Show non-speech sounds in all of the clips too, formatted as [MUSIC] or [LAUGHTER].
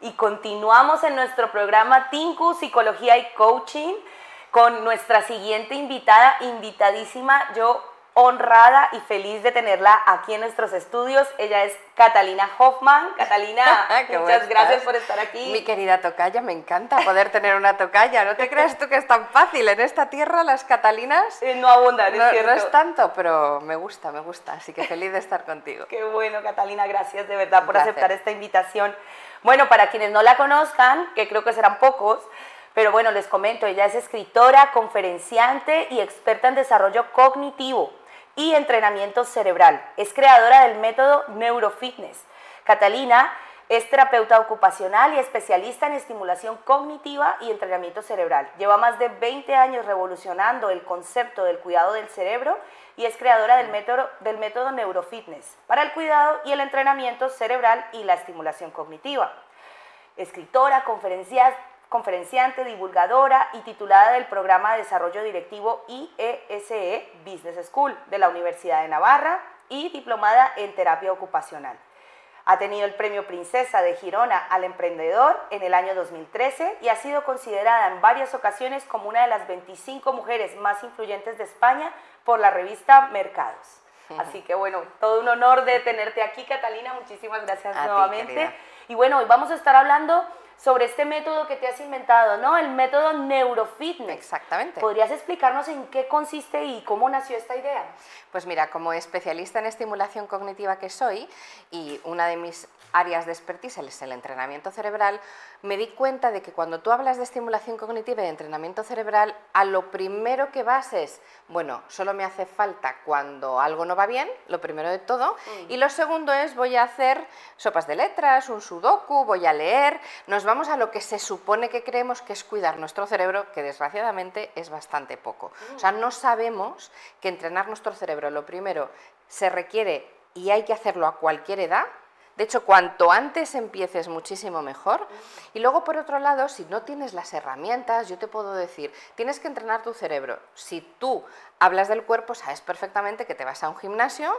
y continuamos en nuestro programa Tinku Psicología y Coaching con nuestra siguiente invitada, invitadísima. Yo honrada y feliz de tenerla aquí en nuestros estudios. Ella es Catalina Hoffman. Catalina, [LAUGHS] muchas gracias por estar aquí. Mi querida tocaya, me encanta poder tener una tocaya. No te creas tú que es tan fácil. En esta tierra las Catalinas eh, no abundan, es no, cierto. No es tanto, pero me gusta, me gusta. Así que feliz de estar contigo. [LAUGHS] Qué bueno, Catalina. Gracias de verdad por aceptar esta invitación. Bueno, para quienes no la conozcan, que creo que serán pocos, pero bueno, les comento, ella es escritora, conferenciante y experta en desarrollo cognitivo y entrenamiento cerebral. Es creadora del método Neurofitness. Catalina es terapeuta ocupacional y especialista en estimulación cognitiva y entrenamiento cerebral. Lleva más de 20 años revolucionando el concepto del cuidado del cerebro y es creadora del método, Neurofitness para el cuidado y el entrenamiento cerebral y la estimulación cognitiva. Escritora, conferenciante, divulgadora y titulada del programa de desarrollo directivo IESE Business School de la Universidad de Navarra y diplomada en terapia ocupacional. Ha tenido el premio Princesa de Girona al Emprendedor en el año 2013 y ha sido considerada en varias ocasiones como una de las 25 mujeres más influyentes de España por la revista Mercados. Así que bueno, todo un honor de tenerte aquí, Catalina. Muchísimas gracias A nuevamente. Ti, y bueno, hoy vamos a estar hablando sobre este método que te has inventado, ¿no? El método Neurofitness. Exactamente. ¿Podrías explicarnos en qué consiste y cómo nació esta idea? Pues mira, como especialista en estimulación cognitiva que soy y una de mis áreas de expertise es el entrenamiento cerebral, me di cuenta de que cuando tú hablas de estimulación cognitiva y de entrenamiento cerebral, a lo primero que vas es, bueno, solo me hace falta cuando algo no va bien, lo primero de todo, mm. y lo segundo es voy a hacer sopas de letras, un sudoku, voy a leer, nos vamos a lo que se supone que creemos que es cuidar nuestro cerebro, que desgraciadamente es bastante poco. O sea, no sabemos que entrenar nuestro cerebro, lo primero, se requiere y hay que hacerlo a cualquier edad, de hecho, cuanto antes empieces, muchísimo mejor. Y luego, por otro lado, si no tienes las herramientas, yo te puedo decir, tienes que entrenar tu cerebro. Si tú hablas del cuerpo, sabes perfectamente que te vas a un gimnasio,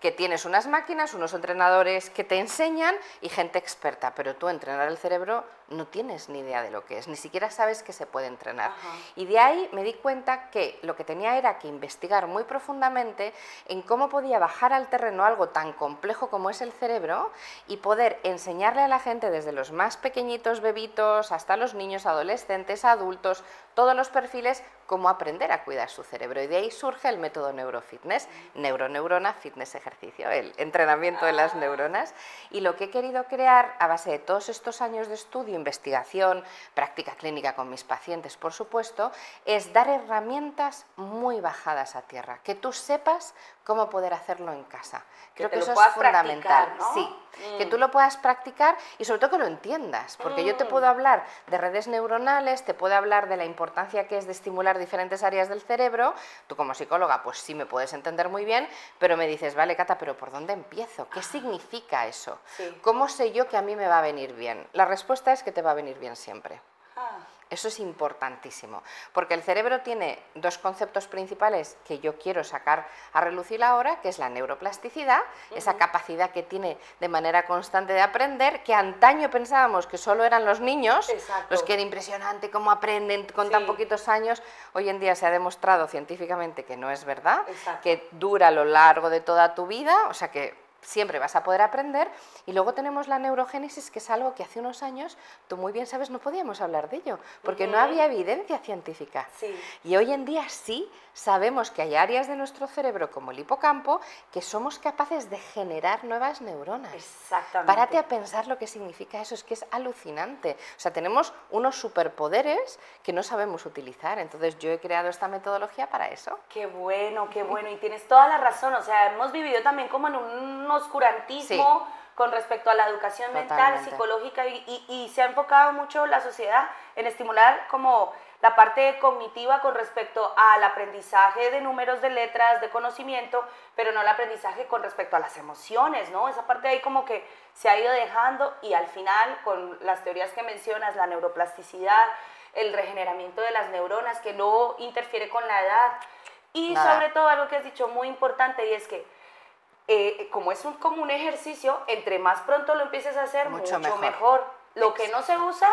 que tienes unas máquinas, unos entrenadores que te enseñan y gente experta, pero tú entrenar el cerebro no tienes ni idea de lo que es, ni siquiera sabes que se puede entrenar. Ajá. Y de ahí me di cuenta que lo que tenía era que investigar muy profundamente en cómo podía bajar al terreno algo tan complejo como es el cerebro y poder enseñarle a la gente desde los más pequeñitos bebitos hasta los niños, adolescentes, adultos, todos los perfiles, cómo aprender a cuidar su cerebro. Y de ahí surge el método neurofitness, neuroneurona, fitness ejercicio, el entrenamiento de las neuronas. Y lo que he querido crear a base de todos estos años de estudio, investigación, práctica clínica con mis pacientes, por supuesto, es dar herramientas muy bajadas a tierra, que tú sepas cómo poder hacerlo en casa. Creo que, que eso es fundamental. ¿no? Sí, mm. que tú lo puedas practicar y sobre todo que lo entiendas, porque mm. yo te puedo hablar de redes neuronales, te puedo hablar de la importancia que es de estimular diferentes áreas del cerebro. Tú como psicóloga, pues sí me puedes entender muy bien, pero me dices, vale, Cata, pero ¿por dónde empiezo? ¿Qué significa eso? Sí. ¿Cómo sé yo que a mí me va a venir bien? La respuesta es que te va a venir bien siempre. Ah. Eso es importantísimo, porque el cerebro tiene dos conceptos principales que yo quiero sacar a relucir ahora, que es la neuroplasticidad, uh -huh. esa capacidad que tiene de manera constante de aprender, que antaño pensábamos que solo eran los niños, Exacto. los que era impresionante cómo aprenden con Sí. tan poquitos años. Hoy en día se ha demostrado científicamente que no es verdad, Exacto. que dura a lo largo de toda tu vida, o sea que siempre vas a poder aprender. Y luego tenemos la neurogénesis, que es algo que hace unos años, tú muy bien sabes, no podíamos hablar de ello, porque no había evidencia científica. Sí. Y hoy en día sí sabemos que hay áreas de nuestro cerebro, como el hipocampo, que somos capaces de generar nuevas neuronas. Exactamente. Párate a pensar lo que significa eso, es que es alucinante. O sea, tenemos unos superpoderes que no sabemos utilizar. Entonces yo he creado esta metodología para eso. Qué bueno, qué bueno. Y tienes toda la razón. O sea, hemos vivido también como en un oscurantismo con respecto a la educación mental, Totalmente. psicológica, y, y- y se ha enfocado mucho la sociedad en estimular como la parte cognitiva con respecto al aprendizaje de números, de letras, de conocimiento, pero no el aprendizaje con respecto a las emociones, ¿no? Esa parte ahí como que se ha ido dejando y al final con las teorías que mencionas, la neuroplasticidad, el regeneramiento de las neuronas que no interfiere con la edad y Nada. sobre todo algo que has dicho muy importante y es que eh, como es un, como un ejercicio, entre más pronto lo empieces a hacer, mucho, Mucho mejor. mejor. lo que no se usa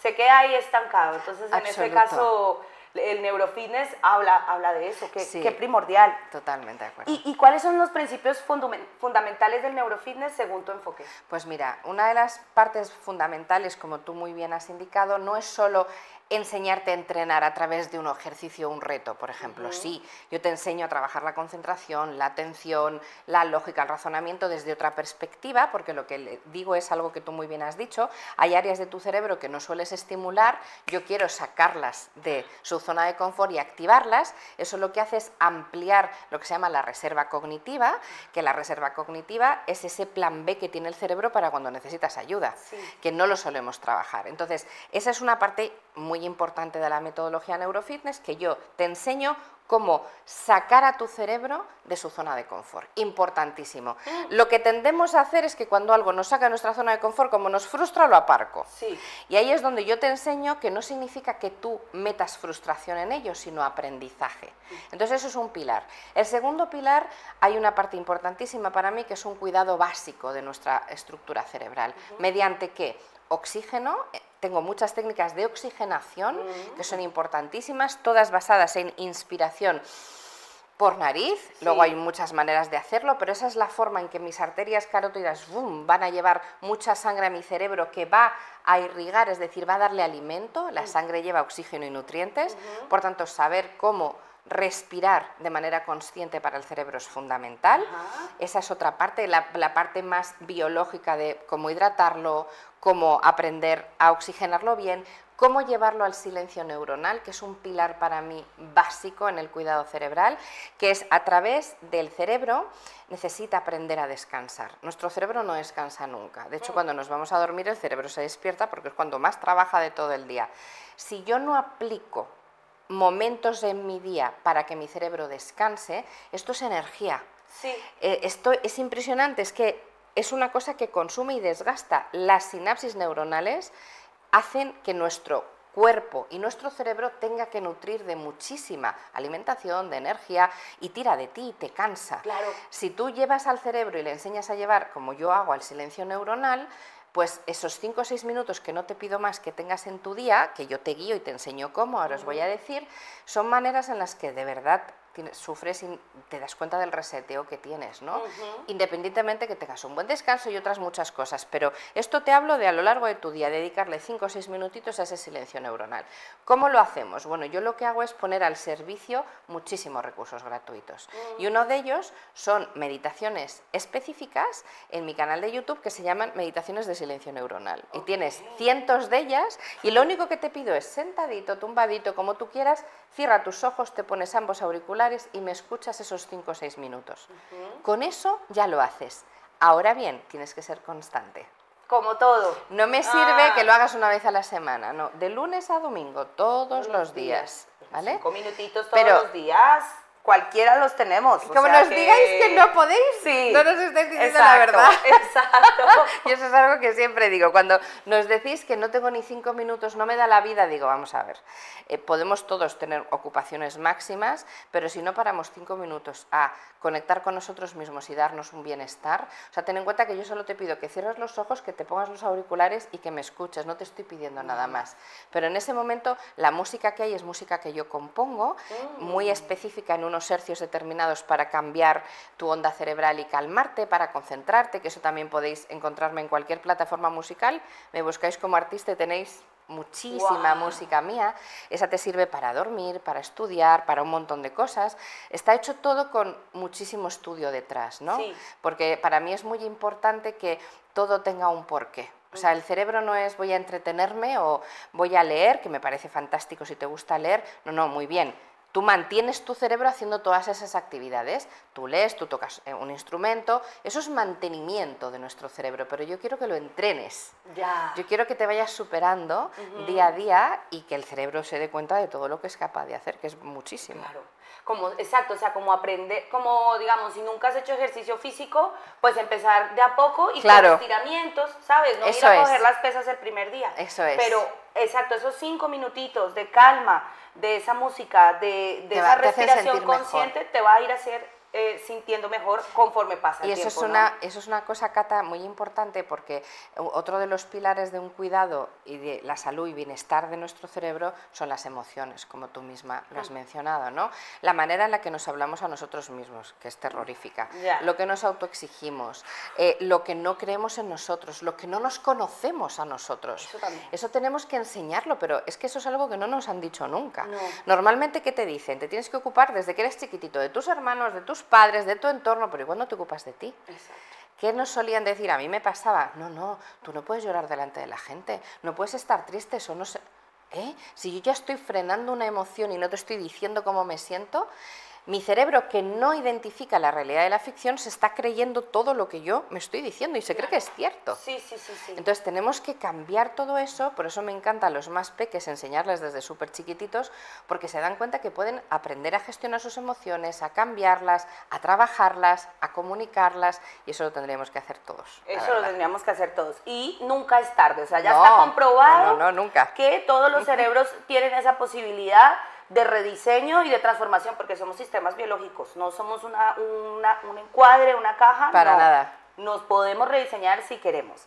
se queda ahí estancado. Entonces, en este caso, el neurofitness habla, habla de eso, que, es primordial. Totalmente de acuerdo. ¿Y, cuáles son los principios fundamentales del neurofitness según tu enfoque? Pues mira, una de las partes fundamentales, como tú muy bien has indicado, no es solo enseñarte a entrenar a través de un ejercicio o un reto, por ejemplo. Sí, yo te enseño a trabajar la concentración, la atención, la lógica, el razonamiento desde otra perspectiva, porque lo que le digo es algo que tú muy bien has dicho, hay áreas de tu cerebro que no sueles estimular, yo quiero sacarlas de su zona de confort y activarlas, eso lo que hace es ampliar lo que se llama la reserva cognitiva, que la reserva cognitiva es ese plan B que tiene el cerebro para cuando necesitas ayuda, que no lo solemos trabajar. Entonces, esa es una parte muy importante de la metodología neurofitness, que yo te enseño cómo sacar a tu cerebro de su zona de confort. Importantísimo. Mm. Lo que tendemos a hacer es que cuando algo nos saca de nuestra zona de confort, como nos frustra, lo aparco. Y ahí es donde yo te enseño que no significa que tú metas frustración en ello, sino aprendizaje. Mm. Entonces eso es un pilar. El segundo pilar, hay una parte importantísima para mí, que es un cuidado básico de nuestra estructura cerebral. ¿Mediante qué? Oxígeno, tengo muchas técnicas de oxigenación mm. que son importantísimas, todas basadas en inspiración por nariz, luego hay muchas maneras de hacerlo, pero esa es la forma en que mis arterias carótidas van a llevar mucha sangre a mi cerebro que va a irrigar, es decir, va a darle alimento, la mm. sangre lleva oxígeno y nutrientes, por tanto, saber cómo respirar de manera consciente para el cerebro es fundamental. Esa es otra parte, la, parte más biológica de cómo hidratarlo, cómo aprender a oxigenarlo bien, cómo llevarlo al silencio neuronal, que es un pilar para mí básico en el cuidado cerebral, que es a través del cerebro necesita aprender a descansar. Nuestro cerebro no descansa nunca. De hecho, mm. cuando nos vamos a dormir el cerebro se despierta porque es cuando más trabaja de todo el día. Si yo no aplico momentos en mi día para que mi cerebro descanse, esto es energía. Sí. Eh, esto es impresionante, es que es una cosa que consume y desgasta. Las sinapsis neuronales hacen que nuestro cuerpo y nuestro cerebro tenga que nutrir de muchísima alimentación, de energía y tira de ti, te cansa. Claro. Si tú llevas al cerebro y le enseñas a llevar, como yo hago, al silencio neuronal, pues esos 5 o 6 minutos que no te pido más que tengas en tu día, que yo te guío y te enseño cómo, ahora os voy a decir, son maneras en las que de verdad sufres y te das cuenta del reseteo que tienes, ¿no? Independientemente que tengas un buen descanso y otras muchas cosas, pero esto te hablo de a lo largo de tu día, dedicarle 5 o 6 minutitos a ese silencio neuronal. ¿Cómo lo hacemos? Bueno, yo lo que hago es poner al servicio muchísimos recursos gratuitos y uno de ellos son meditaciones específicas en mi canal de YouTube que se llaman meditaciones de silencio neuronal y tienes cientos de ellas y lo único que te pido es sentadito, tumbadito, como tú quieras, cierra tus ojos, te pones ambos auriculares y me escuchas esos 5 o 6 minutos. Con eso ya lo haces. Ahora bien, tienes que ser constante. Como todo. No me sirve ah. que lo hagas una vez a la semana, no. De lunes a domingo, todos, los días. ¿Vale? Cinco minutitos todos los días cualquiera los tenemos. Como nos digáis que no podéis, sí. no nos estáis diciendo la verdad. [LAUGHS] Exacto. [LAUGHS] y eso es algo que siempre digo. Cuando nos decís que no tengo ni cinco minutos, no me da la vida, digo, vamos a ver, eh, podemos todos tener ocupaciones máximas, pero si no paramos cinco minutos a conectar con nosotros mismos y darnos un bienestar, o sea, ten en cuenta que yo solo te pido que cierres los ojos, que te pongas los auriculares y que me escuches, no te estoy pidiendo nada más. Pero en ese momento la música que hay es música que yo compongo, muy específica en unos hercios determinados para cambiar tu onda cerebral y calmarte, para concentrarte, que eso también podéis encontrarme en cualquier plataforma musical. Me buscáis como artista y tenéis muchísima música mía. Esa te sirve para dormir, para estudiar, para un montón de cosas. Está hecho todo con muchísimo estudio detrás, ¿no? Porque para mí es muy importante que todo tenga un porqué. O sea, el cerebro no es voy a entretenerme o voy a leer, que me parece fantástico si te gusta leer. No, no, muy bien Tú mantienes tu cerebro haciendo todas esas actividades. Tú lees, tú tocas eh, un instrumento. Eso es mantenimiento de nuestro cerebro, pero yo quiero que lo entrenes. Ya. Yo quiero que te vayas superando día a día y que el cerebro se dé cuenta de todo lo que es capaz de hacer, que es muchísimo. Claro. Como, exacto, o sea, como aprender, como digamos, si nunca has hecho ejercicio físico, pues empezar de a poco y con estiramientos, ¿sabes? No ir a coger las pesas el primer día. Eso es. Pero, exacto, esos cinco minutitos de calma, de esa música, de, esa respiración consciente, te va a ir a hacer eh, sintiendo mejor conforme pasa el y eso tiempo. Es una, Eso es una cosa, Cata, muy importante porque otro de los pilares de un cuidado y de la salud y bienestar de nuestro cerebro son las emociones, como tú misma lo has mm. mencionado, ¿no? La manera en la que nos hablamos a nosotros mismos, que es terrorífica, lo que nos autoexigimos, eh, lo que no creemos en nosotros, lo que no nos conocemos a nosotros. Eso, tenemos que enseñarlo, pero es que eso es algo que no nos han dicho nunca. Normalmente, ¿qué te dicen? Te tienes que ocupar desde que eres chiquitito de tus hermanos, de tus padres, de tu entorno, pero igual no te ocupas de ti. ¿Qué nos solían decir? A mí me pasaba, no, no, tú no puedes llorar delante de la gente, no puedes estar triste, eso no sé. ¿Eh? Si yo ya estoy frenando una emoción y no te estoy diciendo cómo me siento, mi cerebro que no identifica la realidad de la ficción se está creyendo todo lo que yo me estoy diciendo y se cree que es cierto. Sí, sí, sí, sí. Entonces tenemos que cambiar todo eso, por eso me encanta a los más peques enseñarles desde súper chiquititos, porque se dan cuenta que pueden aprender a gestionar sus emociones, a cambiarlas, a trabajarlas, a comunicarlas y eso lo tendríamos que hacer todos. Eso lo tendríamos que hacer todos. Y nunca es tarde, o sea, ya está comprobado no, nunca. que todos los [LAUGHS] cerebros tienen esa posibilidad de rediseño y de transformación, porque somos sistemas biológicos, no somos una, un encuadre, una caja. Para nada. Nos podemos rediseñar si queremos.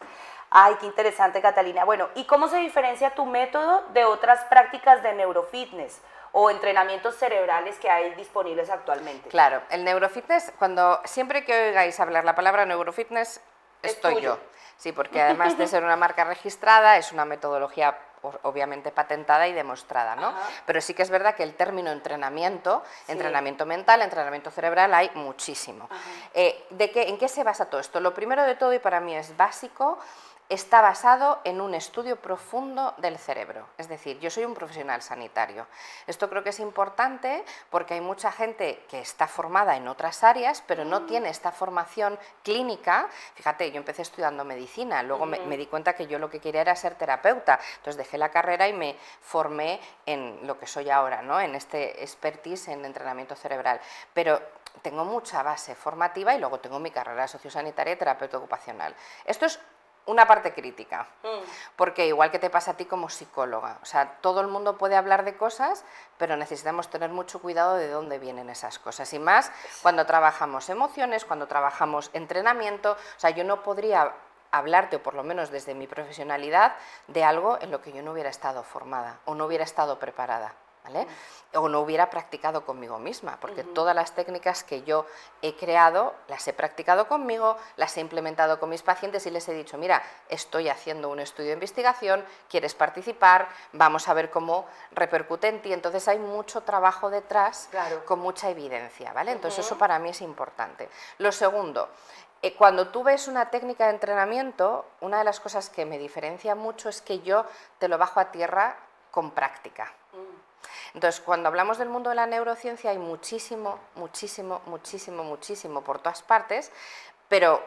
Ay, qué interesante, Catalina. Bueno, ¿y cómo se diferencia tu método de otras prácticas de neurofitness? o entrenamientos cerebrales que hay disponibles actualmente. Claro, el neurofitness, cuando siempre que oigáis hablar la palabra neurofitness, estoy yo. Sí, porque además de ser una marca registrada, es una metodología obviamente patentada y demostrada, ¿no? Pero sí que es verdad que el término entrenamiento, entrenamiento mental, entrenamiento cerebral, hay muchísimo. Eh, ¿de qué, ¿En qué se basa todo esto? Lo primero de todo, y para mí es básico, está basado en un estudio profundo del cerebro. Es decir, yo soy un profesional sanitario. Esto creo que es importante porque hay mucha gente que está formada en otras áreas, pero no mm. tiene esta formación clínica. Fíjate, yo empecé estudiando medicina, luego me, di cuenta que yo lo que quería era ser terapeuta. Entonces dejé la carrera y me formé en lo que soy ahora, ¿no? en este expertise en entrenamiento cerebral. Pero tengo mucha base formativa y luego tengo mi carrera sociosanitaria y terapeuta ocupacional. Esto es una parte crítica, mm. porque igual que te pasa a ti como psicóloga, o sea, todo el mundo puede hablar de cosas, pero necesitamos tener mucho cuidado de dónde vienen esas cosas, y más cuando trabajamos emociones, cuando trabajamos entrenamiento, o sea, yo no podría hablarte, o por lo menos desde mi profesionalidad, de algo en lo que yo no hubiera estado formada o no hubiera estado preparada. O no hubiera practicado conmigo misma, porque todas las técnicas que yo he creado las he practicado conmigo, las he implementado con mis pacientes y les he dicho, mira, estoy haciendo un estudio de investigación, quieres participar, vamos a ver cómo repercute en ti. Entonces hay mucho trabajo detrás con mucha evidencia, ¿vale? Entonces eso para mí es importante. Lo segundo, eh, cuando tú ves una técnica de entrenamiento, una de las cosas que me diferencia mucho es que yo te lo bajo a tierra con práctica. Entonces, cuando hablamos del mundo de la neurociencia hay muchísimo, muchísimo, muchísimo, muchísimo por todas partes, pero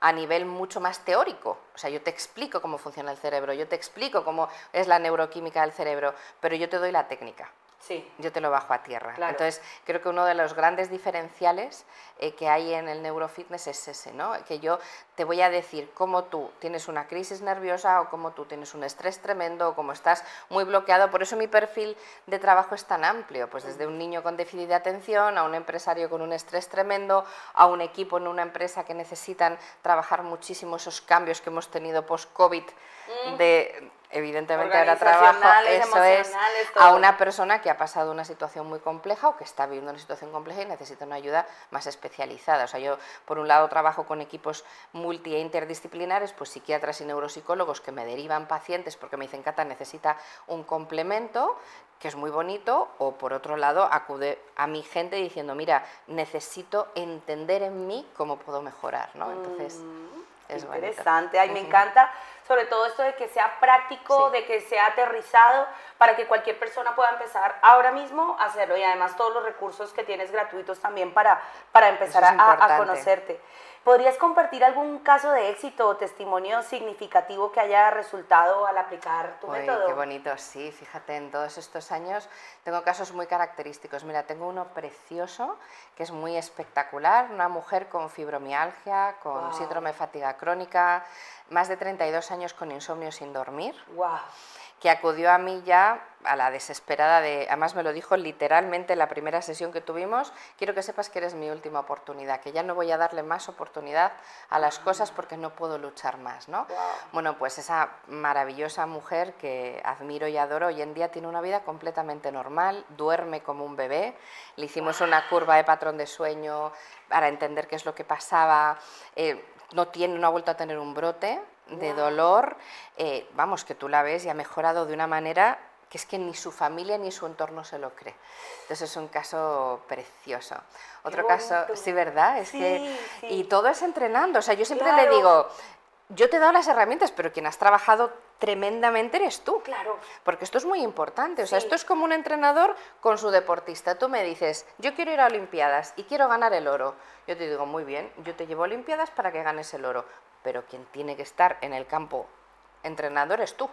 a nivel mucho más teórico. O sea, yo te explico cómo funciona el cerebro, yo te explico cómo es la neuroquímica del cerebro, pero yo te doy la técnica. Sí. Yo te lo bajo a tierra. Entonces, creo que uno de los grandes diferenciales eh, que hay en el neurofitness es ese, ¿no? Que yo te voy a decir cómo tú tienes una crisis nerviosa o cómo tú tienes un estrés tremendo o cómo estás muy bloqueado. Por eso mi perfil de trabajo es tan amplio, pues desde un niño con déficit de atención a un empresario con un estrés tremendo, a un equipo en una empresa que necesitan trabajar muchísimo esos cambios que hemos tenido post-COVID mm. de evidentemente ahora trabajo, eso es, a una persona que ha pasado una situación muy compleja o que está viviendo una situación compleja y necesita una ayuda más especializada. O sea, yo por un lado trabajo con equipos multi e interdisciplinares, pues psiquiatras y neuropsicólogos que me derivan pacientes porque me dicen, Cata, necesita un complemento que es muy bonito, o por otro lado acude a mi gente diciendo, mira, necesito entender en mí cómo puedo mejorar, ¿no? Entonces, mm, es interesante, ay, me encanta sobre todo esto de que sea práctico, de que sea aterrizado, para que cualquier persona pueda empezar ahora mismo a hacerlo. Y además todos los recursos que tienes gratuitos también para, para empezar a, conocerte. ¿Podrías compartir algún caso de éxito o testimonio significativo que haya resultado al aplicar tu método? Qué bonito, sí, fíjate, en todos estos años tengo casos muy característicos. Mira, tengo uno precioso que es muy espectacular, una mujer con fibromialgia, con síndrome de fatiga crónica, más de 32 años con insomnio sin dormir. Wow que acudió a mí ya a la desesperada de, además me lo dijo literalmente en la primera sesión que tuvimos, quiero que sepas que eres mi última oportunidad, que ya no voy a darle más oportunidad a las cosas porque no puedo luchar más, ¿no? Bueno, pues esa maravillosa mujer que admiro y adoro hoy en día tiene una vida completamente normal, duerme como un bebé, le hicimos una curva de patrón de sueño para entender qué es lo que pasaba, eh, no, tiene, no ha vuelto a tener un brote, de dolor, eh, vamos, que tú la ves y ha mejorado de una manera que es que ni su familia ni su entorno se lo cree. Entonces es un caso precioso. Otro caso, sí, ¿verdad? Es que y todo es entrenando, o sea, yo siempre le digo, yo te he dado las herramientas, pero quien has trabajado tremendamente eres tú. Claro. Porque esto es muy importante. O sea, esto es como un entrenador con su deportista. Tú me dices, yo quiero ir a Olimpiadas y quiero ganar el oro. Yo te digo, muy bien, yo te llevo a Olimpiadas para que ganes el oro pero quien tiene que estar en el campo entrenador es tú.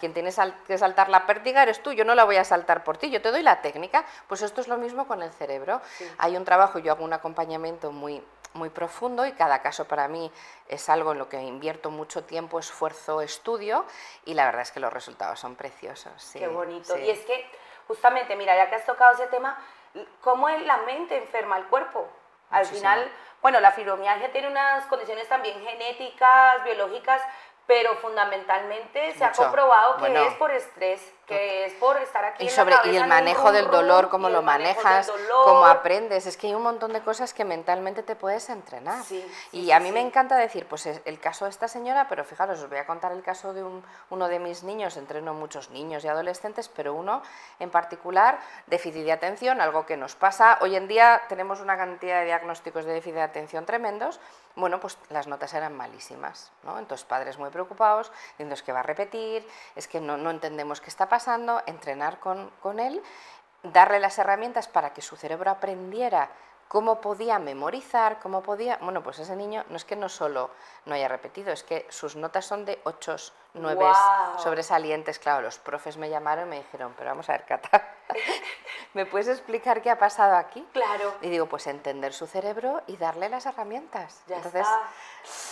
Quien tiene que saltar la pértiga eres tú. Yo no la voy a saltar por ti, yo te doy la técnica. Pues esto es lo mismo con el cerebro. Hay un trabajo, yo hago un acompañamiento muy, muy profundo y cada caso para mí es algo en lo que invierto mucho tiempo, esfuerzo, estudio y la verdad es que los resultados son preciosos. Qué bonito. Y es que justamente, mira, ya que has tocado ese tema, ¿cómo la mente enferma al cuerpo? Al final bueno, la fibromialgia tiene unas condiciones también genéticas, biológicas, pero fundamentalmente se ha comprobado que es por estrés que es por estar aquí. Y, sobre, y el manejo del dolor, cómo lo manejas, cómo aprendes. Es que hay un montón de cosas que mentalmente te puedes entrenar. y a mí me encanta decir, pues el caso de esta señora, pero fijaros, os voy a contar el caso de uno de mis niños, entreno muchos niños y adolescentes, pero uno en particular, déficit de atención, algo que nos pasa. Hoy en día tenemos una cantidad de diagnósticos de déficit de atención tremendos. Bueno, pues las notas eran malísimas, ¿no? Entonces padres muy preocupados, diciendo es que va a repetir, es que no, entendemos qué está pasando pasando, entrenar con, con él, darle las herramientas para que su cerebro aprendiera cómo podía memorizar, cómo podía... Bueno, pues ese niño no es que no solo no haya repetido, es que sus notas son de 8, 9 sobresalientes. Claro, los profes me llamaron y me dijeron, pero vamos a ver, Cata, [LAUGHS] ¿me puedes explicar qué ha pasado aquí? Claro. Y digo, pues entender su cerebro y darle las herramientas. Ya Entonces,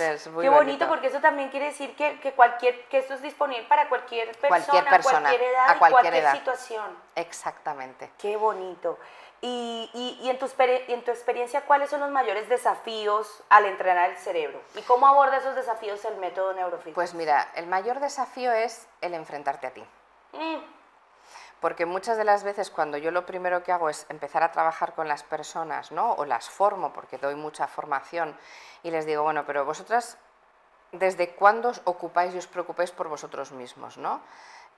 Es muy qué bonito, porque eso también quiere decir que, que, cualquier, que esto es disponible para cualquier persona, cualquier, persona, cualquier edad, a cualquier, cualquier situación. Exactamente. Qué bonito. Y, y, en, tu, en tu experiencia, ¿cuáles son los mayores desafíos al entrenar el cerebro? ¿Y cómo aborda esos desafíos el método neurofeedback? Pues mira, el mayor desafío es el enfrentarte a ti. Mm. Porque muchas de las veces cuando yo lo primero que hago es empezar a trabajar con las personas, ¿no? O las formo, porque doy mucha formación, y les digo, bueno, pero vosotras, ¿desde cuándo os ocupáis y os preocupáis por vosotros mismos, ¿no?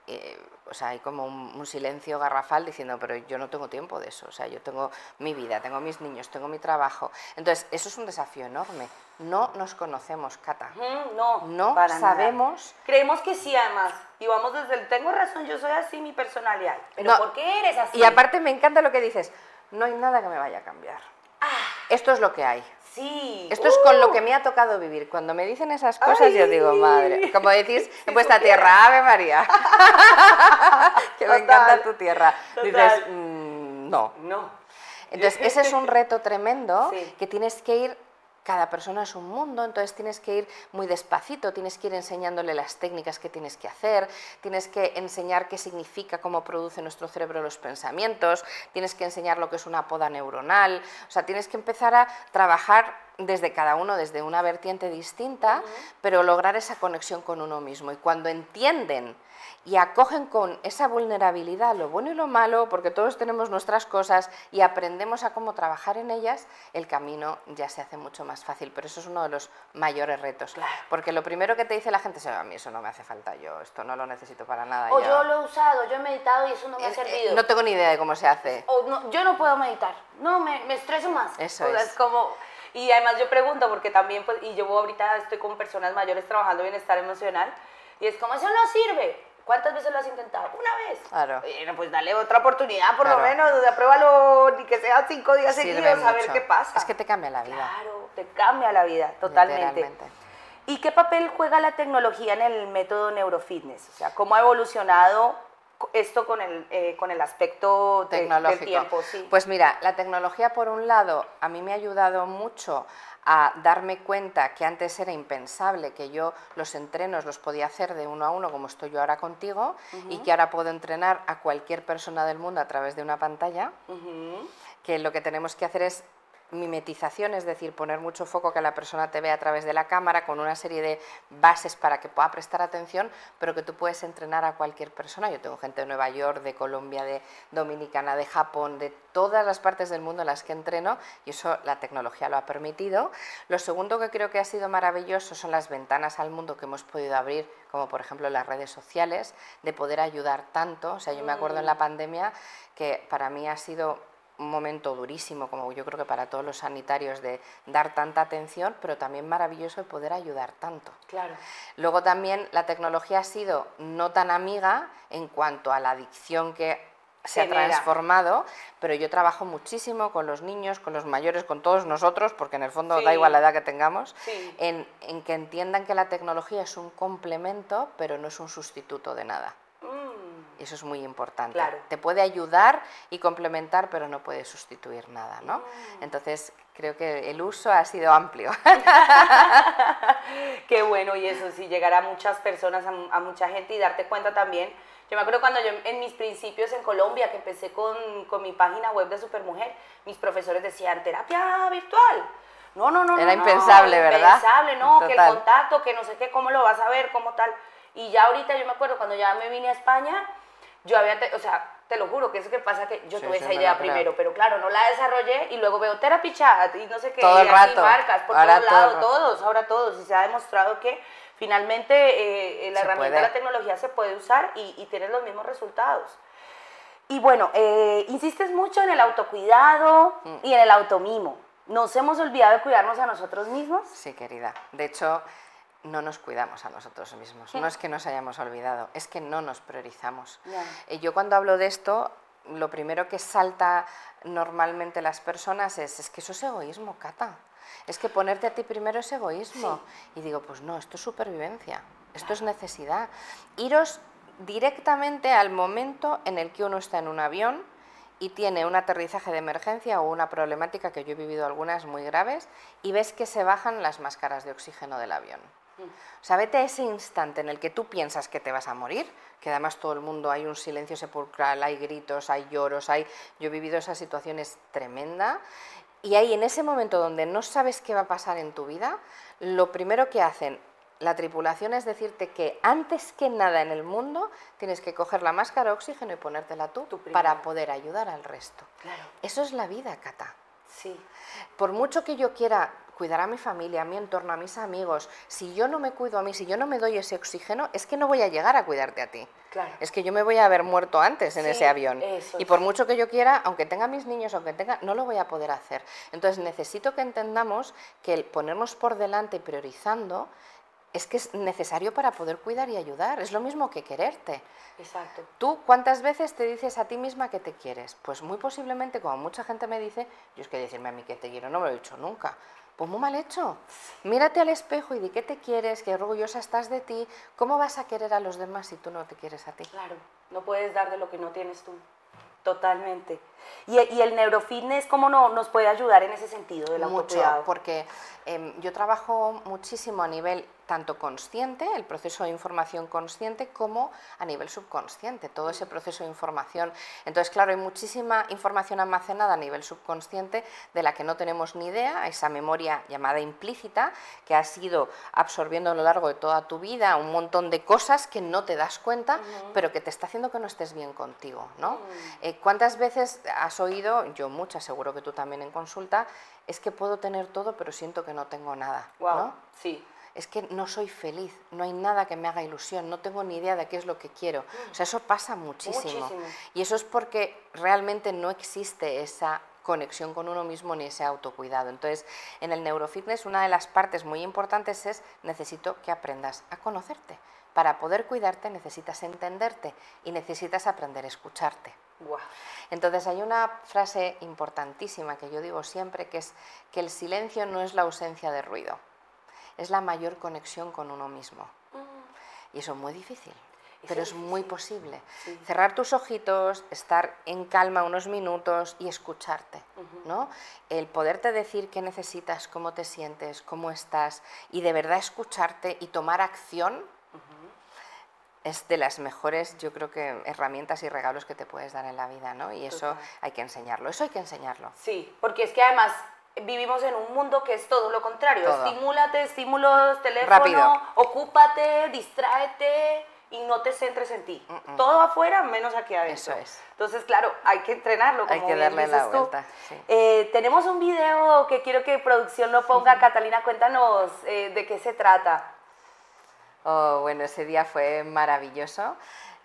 Eh, o sea, hay como un, silencio garrafal diciendo, pero yo no tengo tiempo de eso, o sea, yo tengo mi vida, tengo mis niños, tengo mi trabajo. Entonces, eso es un desafío enorme. No nos conocemos, Cata. no, no sabemos. Creemos que sí, además. Y vamos desde el tengo razón, yo soy así, mi personalidad. Pero ¿por qué eres así? Y aparte me encanta lo que dices, no hay nada que me vaya a cambiar. Ah. Esto es lo que hay. Sí. Esto es con lo que uh. me ha tocado vivir. Cuando me dicen esas cosas, yo digo, madre, como decís [LAUGHS] en vuestra tierra, Ave María, [LAUGHS] que me encanta tu tierra. Dices, mm, no. No. Entonces, ese es un reto tremendo que tienes que ir cada persona es un mundo, entonces tienes que ir muy despacito, tienes que ir enseñándole las técnicas que tienes que hacer, tienes que enseñar qué significa, cómo produce nuestro cerebro los pensamientos, tienes que enseñar lo que es una poda neuronal, o sea, tienes que empezar a trabajar desde cada uno, desde una vertiente distinta, pero lograr esa conexión con uno mismo. Y cuando entienden y acogen con esa vulnerabilidad lo bueno y lo malo, porque todos tenemos nuestras cosas y aprendemos a cómo trabajar en ellas, el camino ya se hace mucho más fácil. Pero eso es uno de los mayores retos. Porque lo primero que te dice la gente es, a mí eso no me hace falta, yo esto no lo necesito para nada. O yo, lo he usado, yo he meditado y eso no me ha eh, servido. no tengo ni idea de cómo se hace. O yo no puedo meditar, no, me, me estreso más. Eso es. es como... Y además yo pregunto, porque también, pues, y yo ahorita estoy con personas mayores trabajando bienestar emocional, y es como, eso no sirve. ¿Cuántas veces lo has intentado? Una vez. Claro. Bueno, pues dale otra oportunidad, por lo menos, apruébalo, ni que sea cinco días seguidos, a ver qué pasa. Es que te cambia la vida. Claro, te cambia la vida, totalmente. ¿Y qué papel juega la tecnología en el método neurofitness? O sea, ¿cómo ha evolucionado esto con el, eh, con el aspecto tecnológico. del tiempo. Sí. Pues mira, la tecnología por un lado a mí me ha ayudado mucho a darme cuenta que antes era impensable que yo los entrenos los podía hacer de uno a uno como estoy yo ahora contigo y que ahora puedo entrenar a cualquier persona del mundo a través de una pantalla, que lo que tenemos que hacer es mimetización, es decir, poner mucho foco que la persona te vea a través de la cámara con una serie de bases para que pueda prestar atención, pero que tú puedes entrenar a cualquier persona. Yo tengo gente de Nueva York, de Colombia, de Dominicana, de Japón, de todas las partes del mundo en las que entreno y eso la tecnología lo ha permitido. Lo segundo que creo que ha sido maravilloso son las ventanas al mundo que hemos podido abrir, como por ejemplo las redes sociales, de poder ayudar tanto. O sea, yo me acuerdo en la mm. pandemia que para mí ha sido un momento durísimo, como yo creo que para todos los sanitarios, de dar tanta atención, pero también maravilloso de poder ayudar tanto. Claro. Luego también la tecnología ha sido no tan amiga en cuanto a la adicción que se ha transformado, pero yo trabajo muchísimo con los niños, con los mayores, con todos nosotros, porque en el fondo da igual la edad que tengamos, en, en que entiendan que la tecnología es un complemento, pero no es un sustituto de nada. Eso es muy importante. Te puede ayudar y complementar, pero no puede sustituir nada, ¿no? Mm. Entonces, creo que el uso ha sido amplio. [LAUGHS] Qué bueno, y eso sí, llegar a muchas personas, a, mucha gente y darte cuenta también. Yo me acuerdo cuando yo en mis principios en Colombia, que empecé con, con mi página web de Supermujer, mis profesores decían, terapia virtual. No, no, no. Era impensable, ¿verdad? Impensable, no, que el contacto, que no sé qué, cómo lo vas a ver, cómo tal. Y ya ahorita yo me acuerdo cuando ya me vine a España, yo había, o sea, te lo juro que es que pasa que yo tuve esa idea primero, pero claro, no la desarrollé y luego veo Therapy Chat y no sé qué, todo el rato. marcas por todos lados, todos, ahora todos, y se ha demostrado que finalmente eh, la herramienta de la tecnología se puede usar y, y tener los mismos resultados. Y bueno, eh, insistes mucho en el autocuidado mm. y en el automimo. ¿Nos hemos olvidado de cuidarnos a nosotros mismos? Sí, querida. De hecho, no nos cuidamos a nosotros mismos. No es que nos hayamos olvidado, es que no nos priorizamos. Eh, yo cuando hablo de esto, lo primero que salta normalmente las personas es, es que eso es egoísmo, Cata. Es que ponerte a ti primero es egoísmo. Y digo, pues no, esto es supervivencia, esto es necesidad. Iros directamente al momento en el que uno está en un avión y tiene un aterrizaje de emergencia o una problemática que yo he vivido algunas muy graves y ves que se bajan las máscaras de oxígeno del avión. O sea, vete a ese instante en el que tú piensas que te vas a morir, que además todo el mundo hay un silencio sepulcral, hay gritos, hay lloros, hay... Yo he vivido esas situaciones tremenda y ahí en ese momento donde no sabes qué va a pasar en tu vida, lo primero que hacen la tripulación es decirte que antes que nada en el mundo tienes que coger la máscara de oxígeno y ponértela tú, para poder ayudar al resto. Claro. Eso es la vida, Cata. Sí. Por mucho que yo quiera cuidar a mi familia, a mi entorno, a mis amigos. Si yo no me cuido a mí, si yo no me doy ese oxígeno, es que no voy a llegar a cuidarte a ti. Claro. Es que yo me voy a haber muerto antes en ese avión. y por mucho que yo quiera, aunque tenga mis niños, aunque tenga, no lo voy a poder hacer. Entonces necesito que entendamos que el ponernos por delante y priorizando es que es necesario para poder cuidar y ayudar. Es lo mismo que quererte. Exacto. ¿Tú cuántas veces te dices a ti misma que te quieres? Pues muy posiblemente, como mucha gente me dice, yo es que decirme a mí que te quiero no me lo he dicho nunca. Pues muy mal hecho. Mírate al espejo y di qué te quieres, qué orgullosa estás de ti. ¿Cómo vas a querer a los demás si tú no te quieres a ti? Claro, no puedes dar de lo que no tienes tú. Totalmente. Y, el neurofitness, ¿cómo no, nos puede ayudar en ese sentido del Mucho, porque em, yo trabajo muchísimo a nivel tanto consciente, el proceso de información consciente, como a nivel subconsciente, todo ese proceso de información. Entonces, claro, hay muchísima información almacenada a nivel subconsciente de la que no tenemos ni idea, esa memoria llamada implícita, que has ido absorbiendo a lo largo de toda tu vida un montón de cosas que no te das cuenta, pero que te está haciendo que no estés bien contigo. ¿no? Eh, ¿Cuántas veces has oído, yo muchas, seguro que tú también en consulta, es que puedo tener todo, pero siento que no tengo nada? Wow, sí es que no soy feliz, no hay nada que me haga ilusión, no tengo ni idea de qué es lo que quiero. O sea, eso pasa muchísimo. Y eso es porque realmente no existe esa conexión con uno mismo ni ese autocuidado. Entonces, en el neurofitness una de las partes muy importantes es necesito que aprendas a conocerte. Para poder cuidarte necesitas entenderte y necesitas aprender a escucharte. Entonces hay una frase importantísima que yo digo siempre que es que el silencio no es la ausencia de ruido es la mayor conexión con uno mismo. Y eso es muy difícil. pero es muy posible. Cerrar tus ojitos, estar en calma unos minutos y escucharte, ¿no? El poderte decir qué necesitas, cómo te sientes, cómo estás y de verdad escucharte y tomar acción es de las mejores, yo creo que herramientas y regalos que te puedes dar en la vida, ¿no? Y eso hay que enseñarlo, eso hay que enseñarlo. Sí, porque es que además vivimos en un mundo que es todo lo contrario. Estimúlate, estímulos, teléfono, ocúpate, distráete y no te centres en ti. Todo afuera menos aquí adentro. Eso es. Entonces, claro, hay que entrenarlo. Como hay que darle la vuelta. Eh, tenemos un video que quiero que producción lo ponga. [LAUGHS] Catalina, cuéntanos eh, de qué se trata. Oh, bueno, ese día fue maravilloso.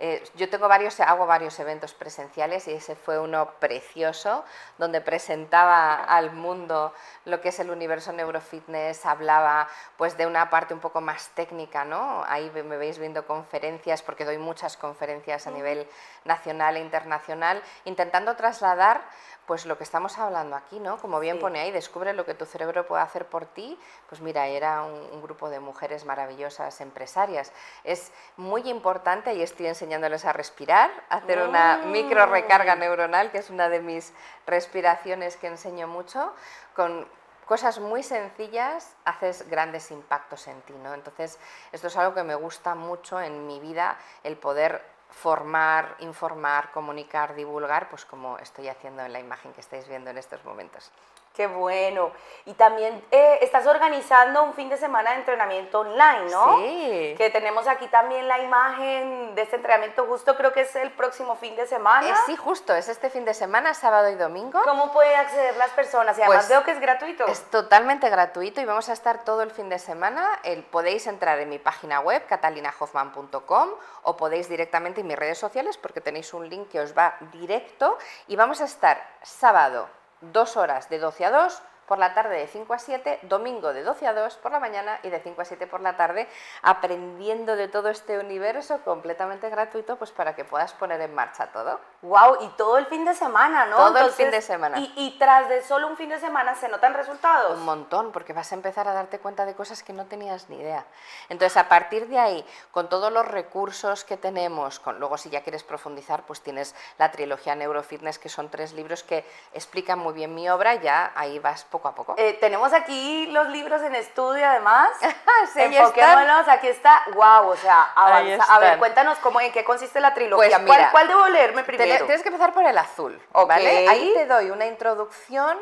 Eh, yo tengo varios, hago varios eventos presenciales y ese fue uno precioso, donde presentaba al mundo lo que es el universo neurofitness, hablaba pues de una parte un poco más técnica, ¿no? Ahí me veis viendo conferencias, porque doy muchas conferencias a nivel nacional e internacional, intentando trasladar pues lo que estamos hablando aquí, ¿no? Como bien pone ahí, descubre lo que tu cerebro puede hacer por ti. Pues mira, era un, grupo de mujeres maravillosas, empresarias. Es muy importante, y estoy enseñándoles a respirar, a hacer una mm. micro recarga neuronal, que es una de mis respiraciones que enseño mucho, con cosas muy sencillas haces grandes impactos en ti, ¿no? Entonces, esto es algo que me gusta mucho en mi vida, el poder formar, informar, comunicar, divulgar, pues como estoy haciendo en la imagen que estáis viendo en estos momentos. Qué bueno. Y también eh, estás organizando un fin de semana de entrenamiento online, ¿no? Sí. Que tenemos aquí también la imagen de este entrenamiento, justo creo que es el próximo fin de semana. Eh, sí, justo, es este fin de semana, sábado y domingo. ¿Cómo pueden acceder las personas? Y además pues veo que es gratuito. Es totalmente gratuito y vamos a estar todo el fin de semana. El, podéis entrar en mi página web, catalinahoffman.com, o podéis directamente en mis redes sociales porque tenéis un link que os va directo. Y vamos a estar sábado, dos horas de 12 a 2, por la tarde de 5 a 7, domingo de 12 a 2 por la mañana y de 5 a 7 por la tarde, aprendiendo de todo este universo completamente gratuito, pues para que puedas poner en marcha todo. Wow, y todo el fin de semana, ¿no? Todo el fin de semana. Y, tras de solo un fin de semana se notan resultados. Un montón, porque vas a empezar a darte cuenta de cosas que no tenías ni idea. Entonces, a partir de ahí, con todos los recursos que tenemos, con, luego si ya quieres profundizar, pues tienes la trilogía Neurofitness, que son tres libros que explican muy bien mi obra, ya ahí vas poco a poco. Eh, tenemos aquí los libros en estudio además. [LAUGHS] sí, Enfoquémonos, aquí está. Wow, o sea, avanza. A ver, cuéntanos cómo, en qué consiste la trilogía. Pues ¿Cuál, debo leerme primero? Tienes que empezar por el azul, ¿vale? Ahí te doy una introducción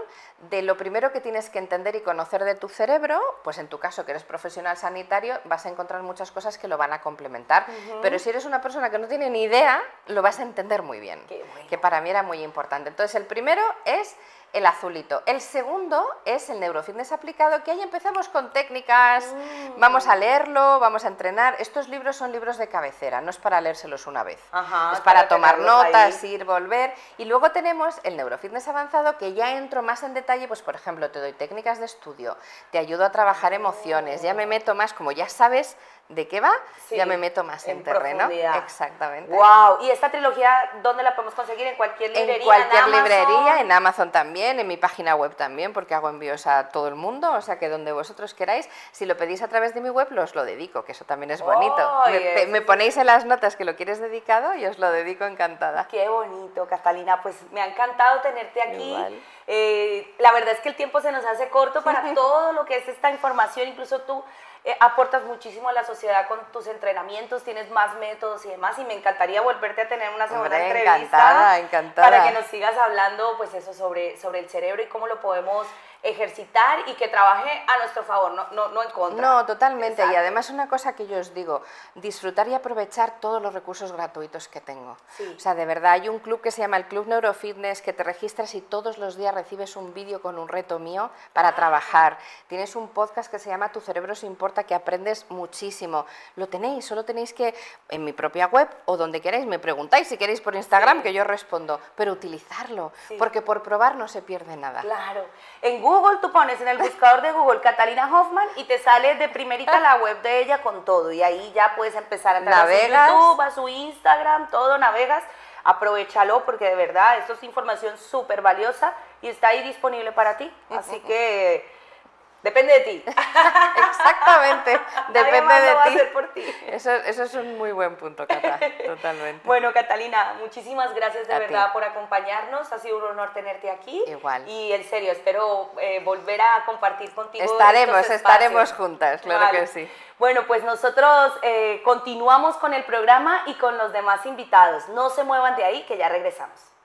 de lo primero que tienes que entender y conocer de tu cerebro, pues en tu caso que eres profesional sanitario, vas a encontrar muchas cosas que lo van a complementar. Pero si eres una persona que no tiene ni idea, lo vas a entender muy bien, que para mí era muy importante. Entonces, el primero es el azulito. El segundo es el neurofitness aplicado, que ahí empezamos con técnicas, mm. vamos a leerlo, vamos a entrenar. Estos libros son libros de cabecera, no es para leérselos una vez. es para, tomar notas, ir, volver. Y luego tenemos el neurofitness avanzado, que ya entro más en detalle, pues por ejemplo, te doy técnicas de estudio, te ayudo a trabajar emociones, ya me meto más, como ya sabes, de qué va, ya me meto más en, terreno. Exactamente. Wow, y esta trilogía ¿dónde la podemos conseguir? En cualquier librería, en cualquier librería, en Amazon también, en mi página web también, porque hago envíos a todo el mundo, o sea que donde vosotros queráis, si lo pedís a través de mi web, os lo dedico, que eso también es bonito. me, ponéis en las notas que lo quieres dedicado y os lo dedico encantada. Qué bonito, Catalina, pues me ha encantado tenerte aquí. Eh, la verdad es que el tiempo se nos hace corto para [LAUGHS] todo lo que es esta información, incluso tú eh, aportas muchísimo a la sociedad con tus entrenamientos, tienes más métodos y demás, y me encantaría volverte a tener una segunda entrevista encantada, encantada. para que nos sigas hablando pues eso sobre, sobre el cerebro y cómo lo podemos ejercitar y que trabaje a nuestro favor, no, no, no en contra. No, totalmente. Y además una cosa que yo os digo, disfrutar y aprovechar todos los recursos gratuitos que tengo. O sea, de verdad, hay un club que se llama el Club Neurofitness, que te registras y todos los días recibes un vídeo con un reto mío para trabajar. Tienes un podcast que se llama Tu cerebro se importa, que aprendes muchísimo. Lo tenéis, solo tenéis que en mi propia web o donde queráis, me preguntáis si queréis por Instagram, que yo respondo, pero utilizarlo, porque por probar no se pierde nada. Claro. En Google tú pones en el buscador de Google Catalina Hoffman y te sale de primerita la web de ella con todo y ahí ya puedes empezar a entrar a su YouTube, a su Instagram, todo navegas. Aprovechalo porque de verdad esto es información súper valiosa y está ahí disponible para ti. Así que Depende de ti. [LAUGHS] Exactamente, depende de lo va ti. A hacer por ti. Eso, eso, es un muy buen punto, Cata, totalmente. [LAUGHS] Bueno, Catalina, muchísimas gracias de verdad por acompañarnos. Ha sido un honor tenerte aquí. Igual. Y en serio, espero eh, volver a compartir contigo. Estaremos, estaremos juntas, claro que sí. Bueno, pues nosotros eh, continuamos con el programa y con los demás invitados. No se muevan de ahí, que ya regresamos.